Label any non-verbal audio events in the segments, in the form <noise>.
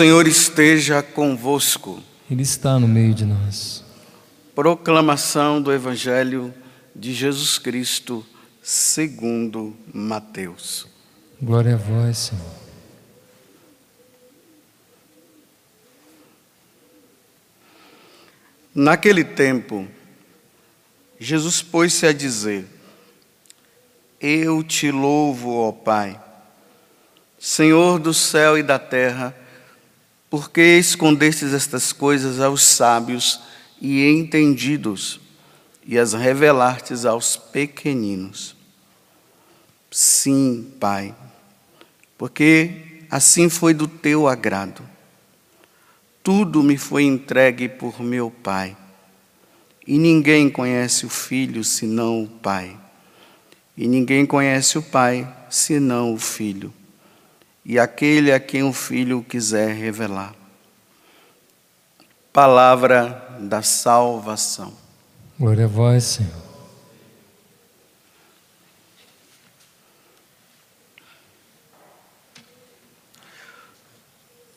Senhor esteja convosco. Ele está no meio de nós. Proclamação do Evangelho de Jesus Cristo, segundo Mateus. Glória a vós, Senhor. Naquele tempo, Jesus pôs-se a dizer: Eu te louvo, ó Pai, Senhor do céu e da terra, porque escondestes estas coisas aos sábios e entendidos e as revelastes aos pequeninos. Sim, Pai, porque assim foi do teu agrado. Tudo me foi entregue por meu Pai, e ninguém conhece o Filho senão o Pai, e ninguém conhece o Pai senão o Filho, e aquele a quem o Filho quiser revelar. Palavra da salvação. Glória a vós, Senhor.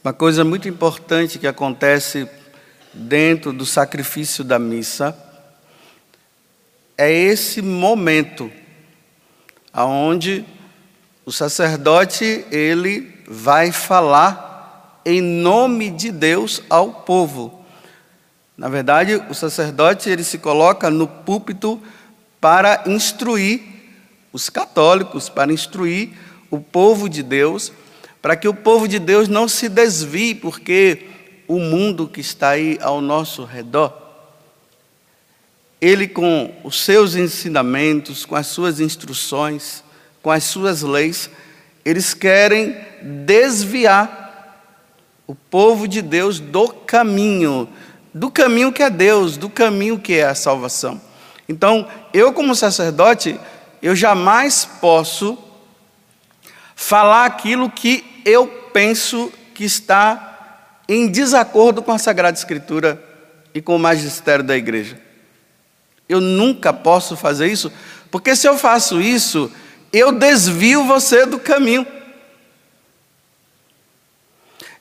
Uma coisa muito importante que acontece dentro do sacrifício da missa é esse momento aonde o sacerdote ele vai falar em nome de Deus ao povo. Na verdade, o sacerdote ele se coloca no púlpito para instruir os católicos, para instruir o povo de Deus para que o povo de Deus não se desvie, porque o mundo que está aí ao nosso redor, ele com os seus ensinamentos, com as suas instruções, com as suas leis, eles querem desviar o povo de Deus do caminho, do caminho que é Deus, do caminho que é a salvação. Então, eu como sacerdote, eu jamais posso falar aquilo que eu penso que está em desacordo com a Sagrada Escritura e com o magistério da igreja. Eu nunca posso fazer isso, porque se eu faço isso, eu desvio você do caminho.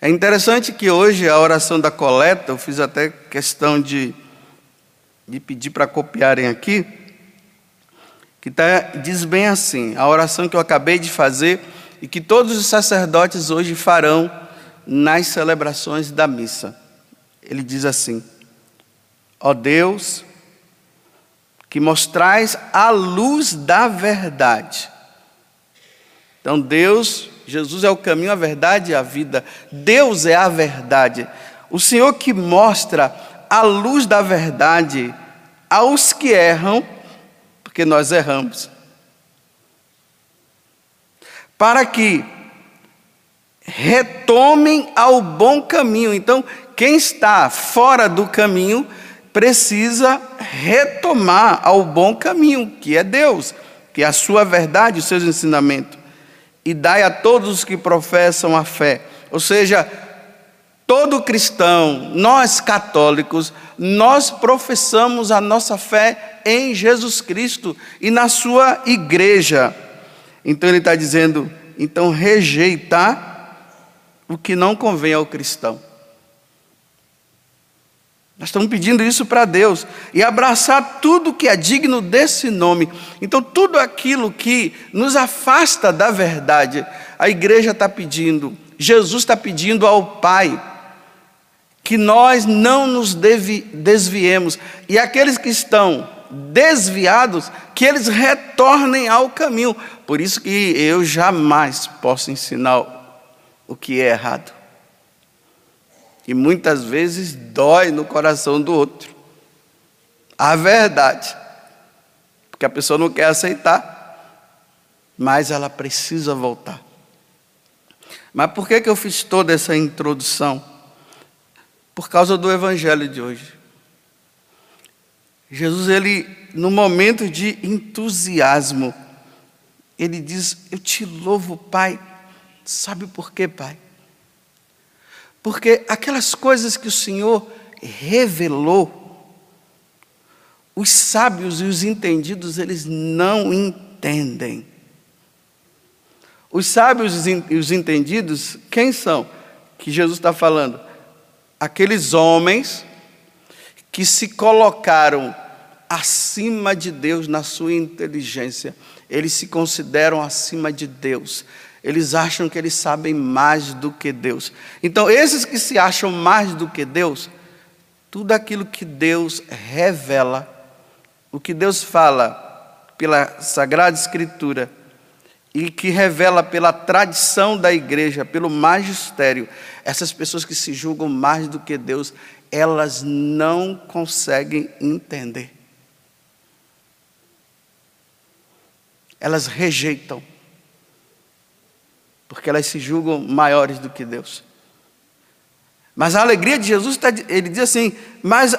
É interessante que hoje a oração da coleta, eu fiz até questão de, pedir para copiarem aqui, que tá, diz bem assim: a oração que eu acabei de fazer e que todos os sacerdotes hoje farão nas celebrações da missa. Ele diz assim: Ó Deus, que mostrais a luz da verdade. Então, Deus, Jesus é o caminho, a verdade e a vida. Deus é a verdade. O Senhor que mostra a luz da verdade aos que erram, porque nós erramos para que retomem ao bom caminho. Então, quem está fora do caminho precisa retomar ao bom caminho, que é Deus, que é a sua verdade, os seus ensinamentos. E dai a todos os que professam a fé. Ou seja, todo cristão, nós católicos, nós professamos a nossa fé em Jesus Cristo e na sua igreja. Então ele está dizendo: então rejeitar o que não convém ao cristão. Nós estamos pedindo isso para Deus e abraçar tudo que é digno desse nome. Então, tudo aquilo que nos afasta da verdade, a igreja está pedindo, Jesus está pedindo ao Pai, que nós não nos desviemos. E aqueles que estão desviados, que eles retornem ao caminho. Por isso que eu jamais posso ensinar o que é errado. E muitas vezes dói no coração do outro. A verdade. Porque a pessoa não quer aceitar, mas ela precisa voltar. Mas por que, que eu fiz toda essa introdução? Por causa do evangelho de hoje. Jesus, ele, no momento de entusiasmo, ele diz: Eu te louvo, Pai. Sabe por quê, Pai? Porque aquelas coisas que o Senhor revelou, os sábios e os entendidos, eles não entendem. Os sábios e os entendidos, quem são? que Jesus está falando? Aqueles homens que se colocaram acima de Deus na sua inteligência, eles se consideram acima de Deus. Eles acham que eles sabem mais do que Deus. Então, esses que se acham mais do que Deus, tudo aquilo que Deus revela, o que Deus fala pela Sagrada Escritura e que revela pela tradição da igreja, pelo magistério, essas pessoas que se julgam mais do que Deus, elas não conseguem entender. Elas rejeitam porque elas se julgam maiores do que Deus. Mas a alegria de Jesus, tá, ele diz assim: Mas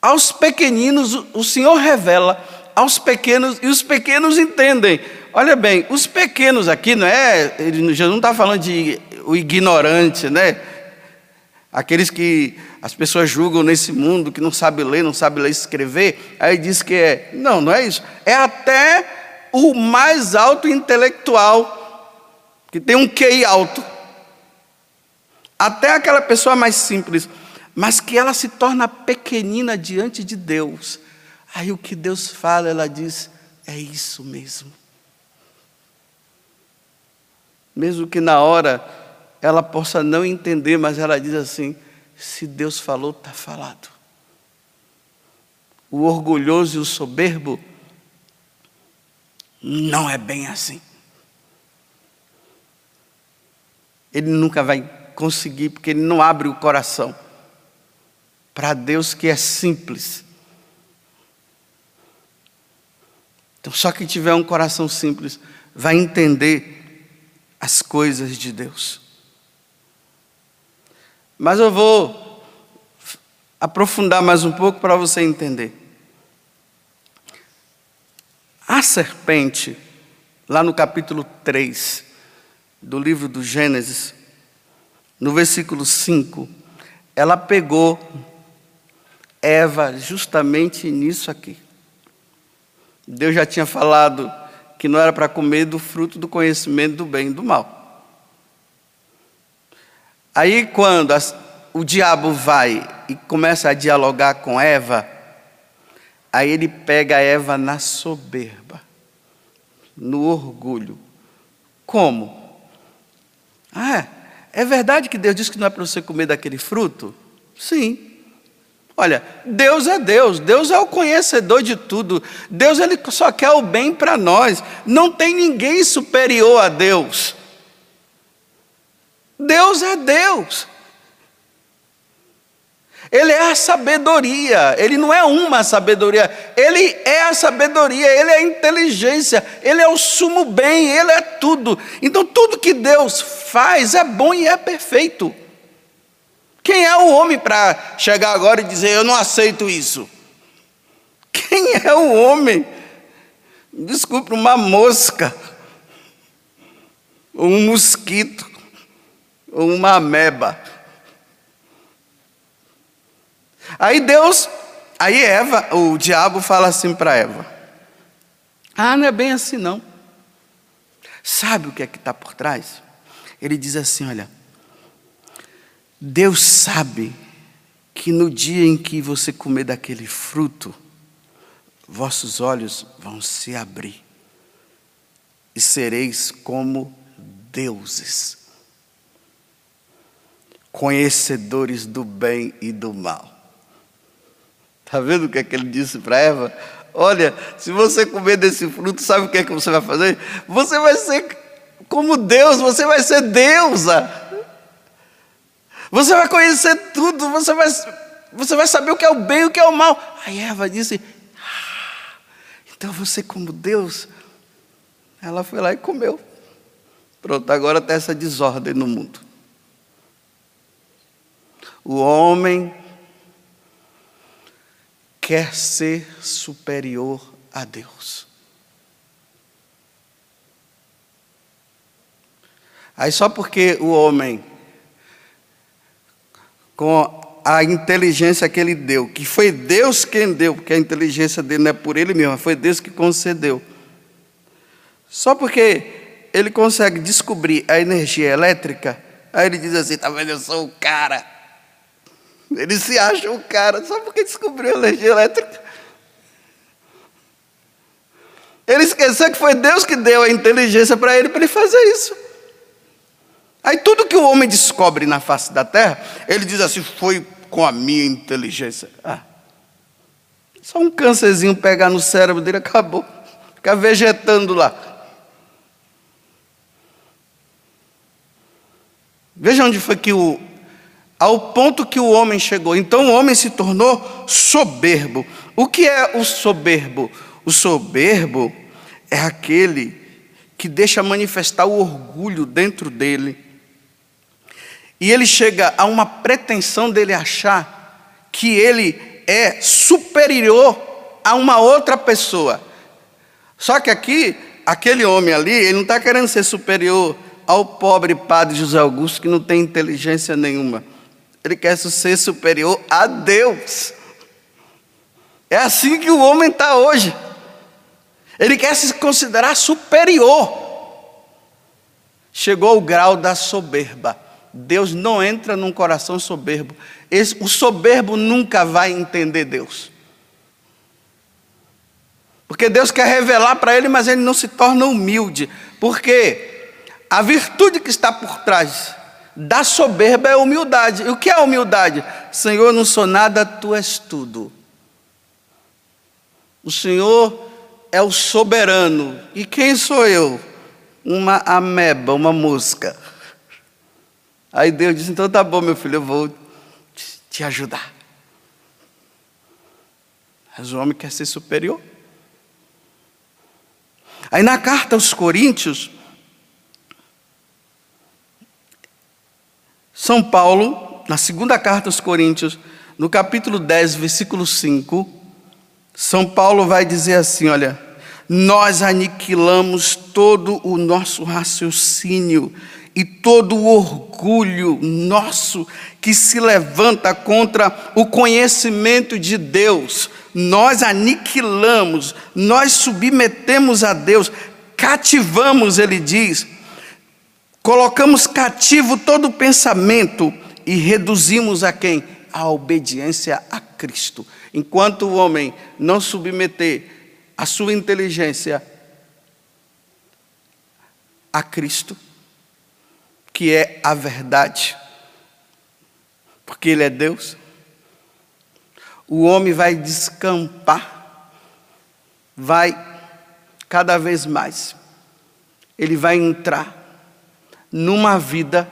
aos pequeninos o Senhor revela, aos pequenos, e os pequenos entendem. Olha bem, os pequenos aqui, não é? Jesus não está falando de o ignorante, né? Aqueles que as pessoas julgam nesse mundo, que não sabe ler, não sabe ler escrever, aí diz que é. Não, não é isso. É até o mais alto intelectual que tem um QI alto, até aquela pessoa mais simples, mas que ela se torna pequenina diante de Deus. Aí o que Deus fala, ela diz: é isso mesmo. Mesmo que na hora ela possa não entender, mas ela diz assim: se Deus falou, está falado. O orgulhoso e o soberbo não é bem assim. Ele nunca vai conseguir, porque ele não abre o coração para Deus que é simples. Então, só quem tiver um coração simples vai entender as coisas de Deus. Mas eu vou aprofundar mais um pouco para você entender. A serpente, lá no capítulo 3, do livro do Gênesis, no versículo 5, ela pegou Eva justamente nisso aqui. Deus já tinha falado que não era para comer do fruto do conhecimento do bem e do mal. Aí, quando as, o diabo vai e começa a dialogar com Eva, aí ele pega Eva na soberba, no orgulho. Como? Ah, é verdade que Deus disse que não é para você comer daquele fruto? Sim. Olha, Deus é Deus, Deus é o conhecedor de tudo. Deus ele só quer o bem para nós. Não tem ninguém superior a Deus. Deus é Deus. Ele é a sabedoria, ele não é uma sabedoria, ele é a sabedoria, ele é a inteligência, ele é o sumo bem, ele é tudo. Então, tudo que Deus faz é bom e é perfeito. Quem é o homem para chegar agora e dizer, eu não aceito isso? Quem é o homem? Desculpe, uma mosca, ou um mosquito, ou uma ameba. Aí Deus, aí Eva, o diabo fala assim para Eva: Ah, não é bem assim não. Sabe o que é que está por trás? Ele diz assim: Olha, Deus sabe que no dia em que você comer daquele fruto, vossos olhos vão se abrir e sereis como deuses, conhecedores do bem e do mal. Está vendo o que é que ele disse para Eva? Olha, se você comer desse fruto, sabe o que é que você vai fazer? Você vai ser como Deus, você vai ser deusa. Você vai conhecer tudo, você vai, você vai saber o que é o bem e o que é o mal. Aí Eva disse: ah, então você, como Deus, ela foi lá e comeu. Pronto, agora está essa desordem no mundo. O homem quer ser superior a Deus. Aí só porque o homem, com a inteligência que ele deu, que foi Deus quem deu, porque a inteligência dele não é por ele mesmo, foi Deus que concedeu. Só porque ele consegue descobrir a energia elétrica, Aí ele diz assim: tá eu sou o cara. Ele se acha o cara só porque descobriu a energia elétrica. Ele esqueceu que foi Deus que deu a inteligência para ele para ele fazer isso. Aí tudo que o homem descobre na face da terra, ele diz assim: foi com a minha inteligência. Ah, só um câncerzinho pegar no cérebro dele, acabou. Ficar vegetando lá. Veja onde foi que o. Ao ponto que o homem chegou. Então o homem se tornou soberbo. O que é o soberbo? O soberbo é aquele que deixa manifestar o orgulho dentro dele. E ele chega a uma pretensão dele achar que ele é superior a uma outra pessoa. Só que aqui, aquele homem ali, ele não está querendo ser superior ao pobre padre José Augusto que não tem inteligência nenhuma. Ele quer ser superior a Deus. É assim que o homem está hoje. Ele quer se considerar superior. Chegou ao grau da soberba. Deus não entra num coração soberbo. Esse, o soberbo nunca vai entender Deus. Porque Deus quer revelar para ele, mas ele não se torna humilde. Porque a virtude que está por trás da soberba é humildade. E o que é humildade? Senhor, não sou nada, tu és tudo. O Senhor é o soberano. E quem sou eu? Uma ameba, uma mosca. Aí Deus disse: então tá bom, meu filho, eu vou te ajudar. Mas o homem quer ser superior. Aí na carta aos Coríntios, São Paulo, na segunda carta aos Coríntios, no capítulo 10, versículo 5, São Paulo vai dizer assim: olha, nós aniquilamos todo o nosso raciocínio e todo o orgulho nosso que se levanta contra o conhecimento de Deus. Nós aniquilamos, nós submetemos a Deus, cativamos, ele diz, colocamos cativo todo pensamento e reduzimos a quem? A obediência a Cristo. Enquanto o homem não submeter a sua inteligência a Cristo, que é a verdade, porque Ele é Deus, o homem vai descampar, vai cada vez mais, ele vai entrar numa vida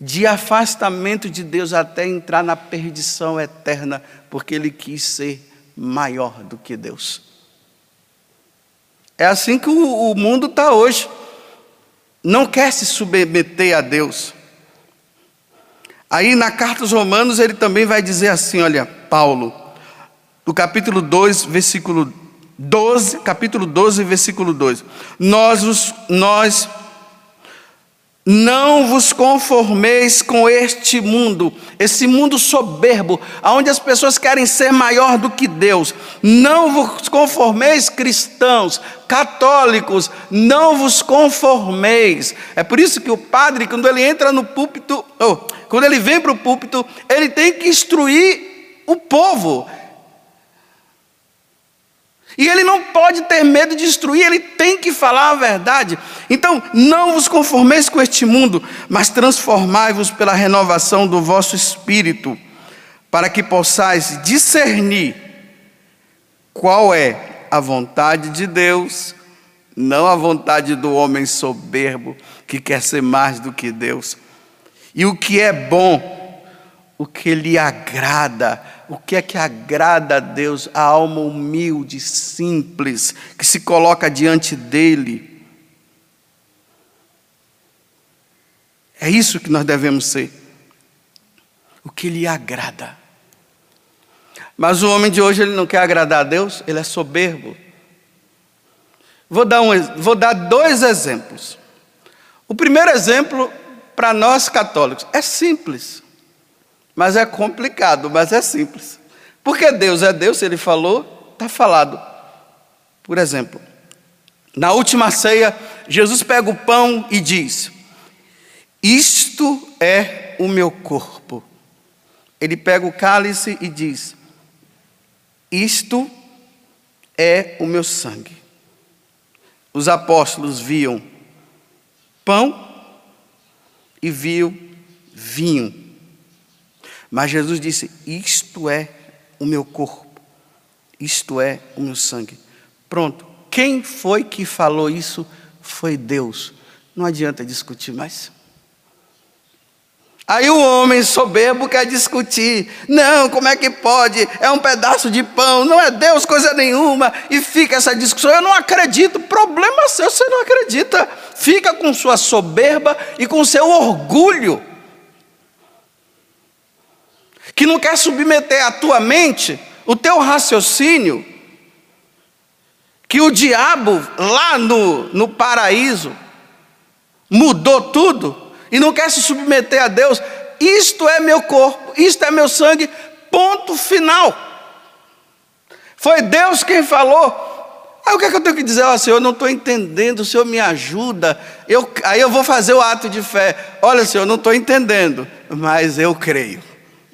de afastamento de Deus até entrar na perdição eterna, porque ele quis ser maior do que Deus. É assim que o, o mundo está hoje. Não quer se submeter a Deus. Aí na carta aos Romanos ele também vai dizer assim: olha, Paulo, no capítulo 2, versículo 12, capítulo 12, versículo 2. Nós, nós não vos conformeis com este mundo, esse mundo soberbo, onde as pessoas querem ser maior do que Deus. Não vos conformeis, cristãos, católicos, não vos conformeis. É por isso que o padre, quando ele entra no púlpito, oh, quando ele vem para o púlpito, ele tem que instruir o povo. E ele não pode ter medo de destruir, ele tem que falar a verdade. Então, não vos conformeis com este mundo, mas transformai-vos pela renovação do vosso espírito, para que possais discernir qual é a vontade de Deus, não a vontade do homem soberbo que quer ser mais do que Deus, e o que é bom, o que lhe agrada o que é que agrada a Deus? A alma humilde, simples, que se coloca diante dEle. É isso que nós devemos ser. O que lhe agrada. Mas o homem de hoje ele não quer agradar a Deus, ele é soberbo. Vou dar, um, vou dar dois exemplos. O primeiro exemplo, para nós católicos, é simples. Mas é complicado, mas é simples. Porque Deus é Deus, Ele falou, está falado. Por exemplo, na última ceia, Jesus pega o pão e diz: Isto é o meu corpo. Ele pega o cálice e diz: Isto é o meu sangue. Os apóstolos viam pão e viam vinho. Mas Jesus disse: Isto é o meu corpo, isto é o meu sangue. Pronto. Quem foi que falou isso? Foi Deus. Não adianta discutir mais. Aí o homem soberbo quer discutir. Não, como é que pode? É um pedaço de pão, não é Deus coisa nenhuma. E fica essa discussão. Eu não acredito. Problema seu, você não acredita. Fica com sua soberba e com seu orgulho. Que não quer submeter a tua mente, o teu raciocínio, que o diabo lá no, no paraíso mudou tudo e não quer se submeter a Deus, isto é meu corpo, isto é meu sangue, ponto final. Foi Deus quem falou. Aí o que, é que eu tenho que dizer? Oh, Senhor, eu não estou entendendo, o Senhor me ajuda. Eu, aí eu vou fazer o ato de fé. Olha, Senhor, eu não estou entendendo, mas eu creio.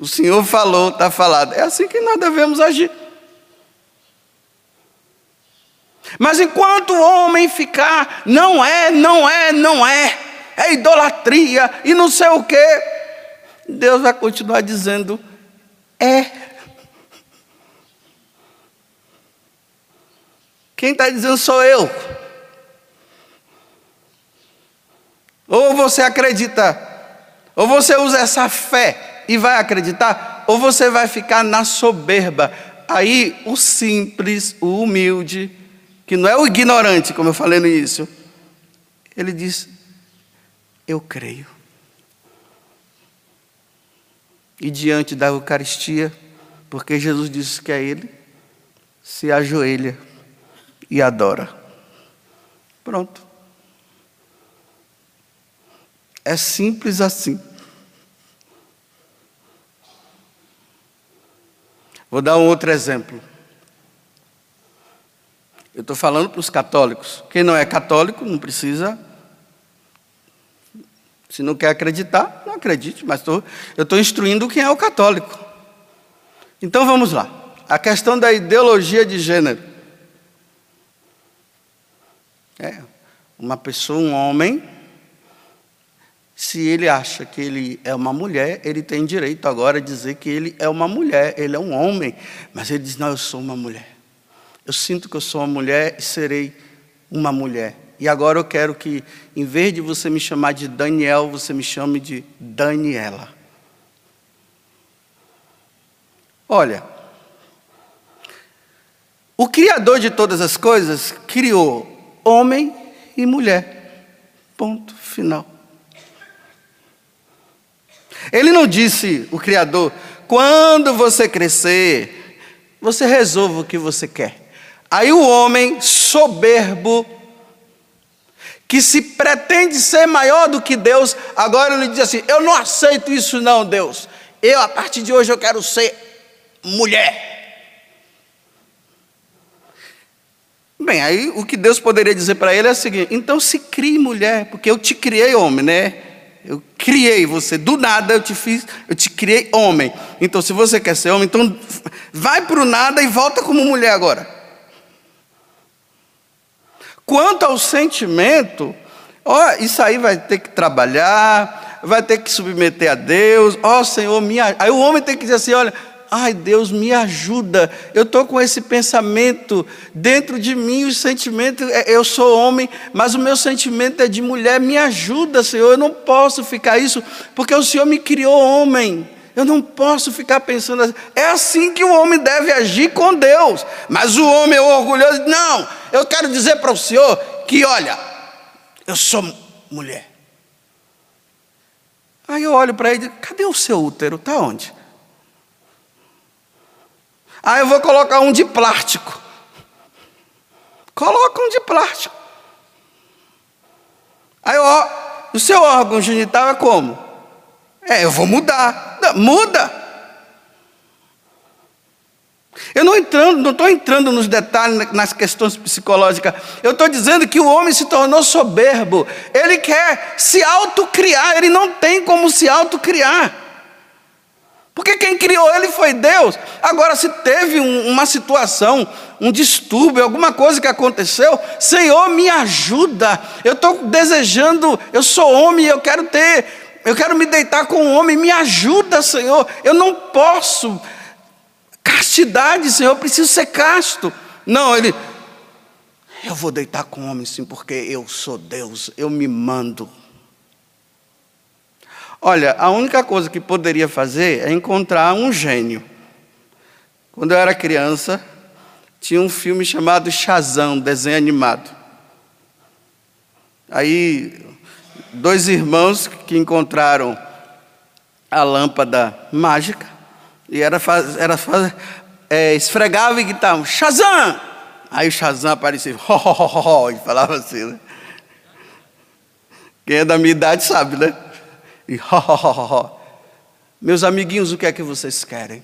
O Senhor falou, está falado. É assim que nós devemos agir. Mas enquanto o homem ficar, não é, não é, não é, é idolatria e não sei o quê. Deus vai continuar dizendo: é. Quem está dizendo sou eu. Ou você acredita, ou você usa essa fé e vai acreditar, ou você vai ficar na soberba. Aí o simples, o humilde, que não é o ignorante, como eu falei no início, ele diz: eu creio. E diante da Eucaristia, porque Jesus disse que é Ele, se ajoelha e adora. Pronto. É simples assim. Vou dar um outro exemplo. Eu estou falando para os católicos. Quem não é católico não precisa se não quer acreditar, não acredite, mas tô, eu estou instruindo quem é o católico. Então vamos lá. A questão da ideologia de gênero. É, uma pessoa, um homem, se ele acha que ele é uma mulher, ele tem direito agora a dizer que ele é uma mulher, ele é um homem, mas ele diz: Não, eu sou uma mulher. Eu sinto que eu sou uma mulher e serei uma mulher. E agora eu quero que, em vez de você me chamar de Daniel, você me chame de Daniela. Olha, o Criador de todas as coisas criou homem e mulher. Ponto final. Ele não disse, o Criador, quando você crescer, você resolva o que você quer. Aí o homem soberbo que se pretende ser maior do que Deus, agora ele diz assim: Eu não aceito isso, não, Deus. Eu, a partir de hoje, eu quero ser mulher. Bem, aí o que Deus poderia dizer para ele é o seguinte: então se crie mulher, porque eu te criei homem, né? Eu criei você, do nada eu te fiz, eu te criei homem. Então, se você quer ser homem, então vai para o nada e volta como mulher agora. Quanto ao sentimento, ó, isso aí vai ter que trabalhar, vai ter que submeter a Deus. Ó Senhor, me Aí o homem tem que dizer assim: olha, ai Deus, me ajuda. Eu estou com esse pensamento dentro de mim, o sentimento, é, eu sou homem, mas o meu sentimento é de mulher. Me ajuda, Senhor. Eu não posso ficar isso, porque o Senhor me criou homem. Eu não posso ficar pensando assim. É assim que o homem deve agir com Deus. Mas o homem é orgulhoso. Não, eu quero dizer para o Senhor que, olha, eu sou mulher. Aí eu olho para ele e digo: cadê o seu útero? Está onde? Aí eu vou colocar um de plástico. Coloca um de plástico. Aí ó, o seu órgão genital é como? É, eu vou mudar. Muda. Eu não entrando, não estou entrando nos detalhes, nas questões psicológicas. Eu estou dizendo que o homem se tornou soberbo. Ele quer se autocriar, ele não tem como se autocriar. Porque quem criou ele foi Deus. Agora, se teve um, uma situação, um distúrbio, alguma coisa que aconteceu, Senhor, me ajuda. Eu estou desejando, eu sou homem, eu quero ter, eu quero me deitar com um homem, me ajuda, Senhor. Eu não posso Castidade, Senhor, eu preciso ser casto. Não, ele, eu vou deitar com homem sim, porque eu sou Deus, eu me mando. Olha, a única coisa que poderia fazer é encontrar um gênio. Quando eu era criança, tinha um filme chamado Shazam, desenho animado. Aí, dois irmãos que encontraram a lâmpada mágica e era, faz, era faz, é, esfregava e gritava, Shazam! Aí o Shazam aparecia, <laughs> ho, ho, ho, ho, e falava assim, né? Quem é da minha idade sabe, né? E ho, ho, ho, ho. Meus amiguinhos, o que é que vocês querem?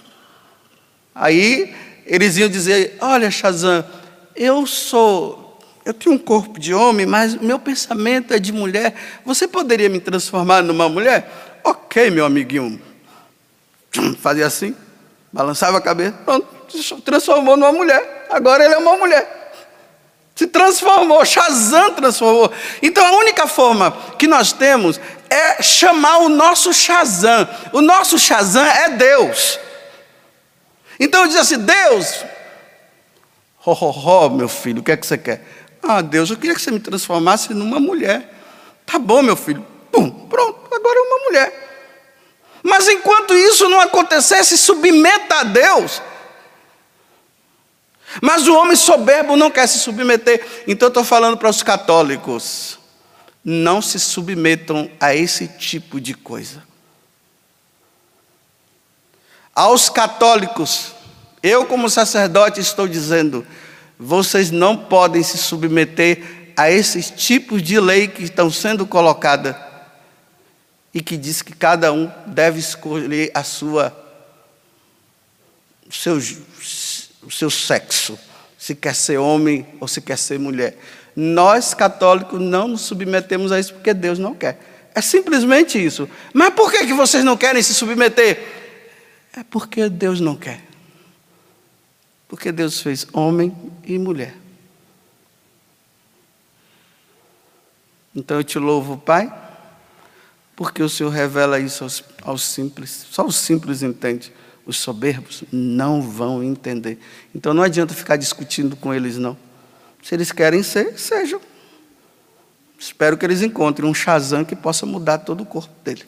Aí eles iam dizer: Olha, Shazam, eu sou, eu tenho um corpo de homem, mas meu pensamento é de mulher. Você poderia me transformar numa mulher? Ok, meu amiguinho, fazia assim, balançava a cabeça, pronto, transformou numa mulher. Agora ele é uma mulher. Se transformou, Shazam transformou. Então a única forma que nós temos é chamar o nosso Shazam. O nosso Shazam é Deus. Então disse assim: Deus, ho, ho, ho, meu filho, o que é que você quer? Ah, Deus, eu queria que você me transformasse numa mulher. Tá bom, meu filho. Pum, pronto, agora é uma mulher. Mas enquanto isso não acontecesse, submeta a Deus. Mas o homem soberbo não quer se submeter. Então eu estou falando para os católicos: não se submetam a esse tipo de coisa. Aos católicos, eu, como sacerdote, estou dizendo: vocês não podem se submeter a esses tipos de lei que estão sendo colocadas e que diz que cada um deve escolher a sua o seu, o seu sexo, se quer ser homem ou se quer ser mulher. Nós católicos não nos submetemos a isso porque Deus não quer. É simplesmente isso. Mas por que, que vocês não querem se submeter? É porque Deus não quer. Porque Deus fez homem e mulher. Então eu te louvo, Pai porque o Senhor revela isso aos, aos simples. Só os simples entendem. Os soberbos não vão entender. Então não adianta ficar discutindo com eles, não. Se eles querem ser, sejam. Espero que eles encontrem um Shazam que possa mudar todo o corpo dele.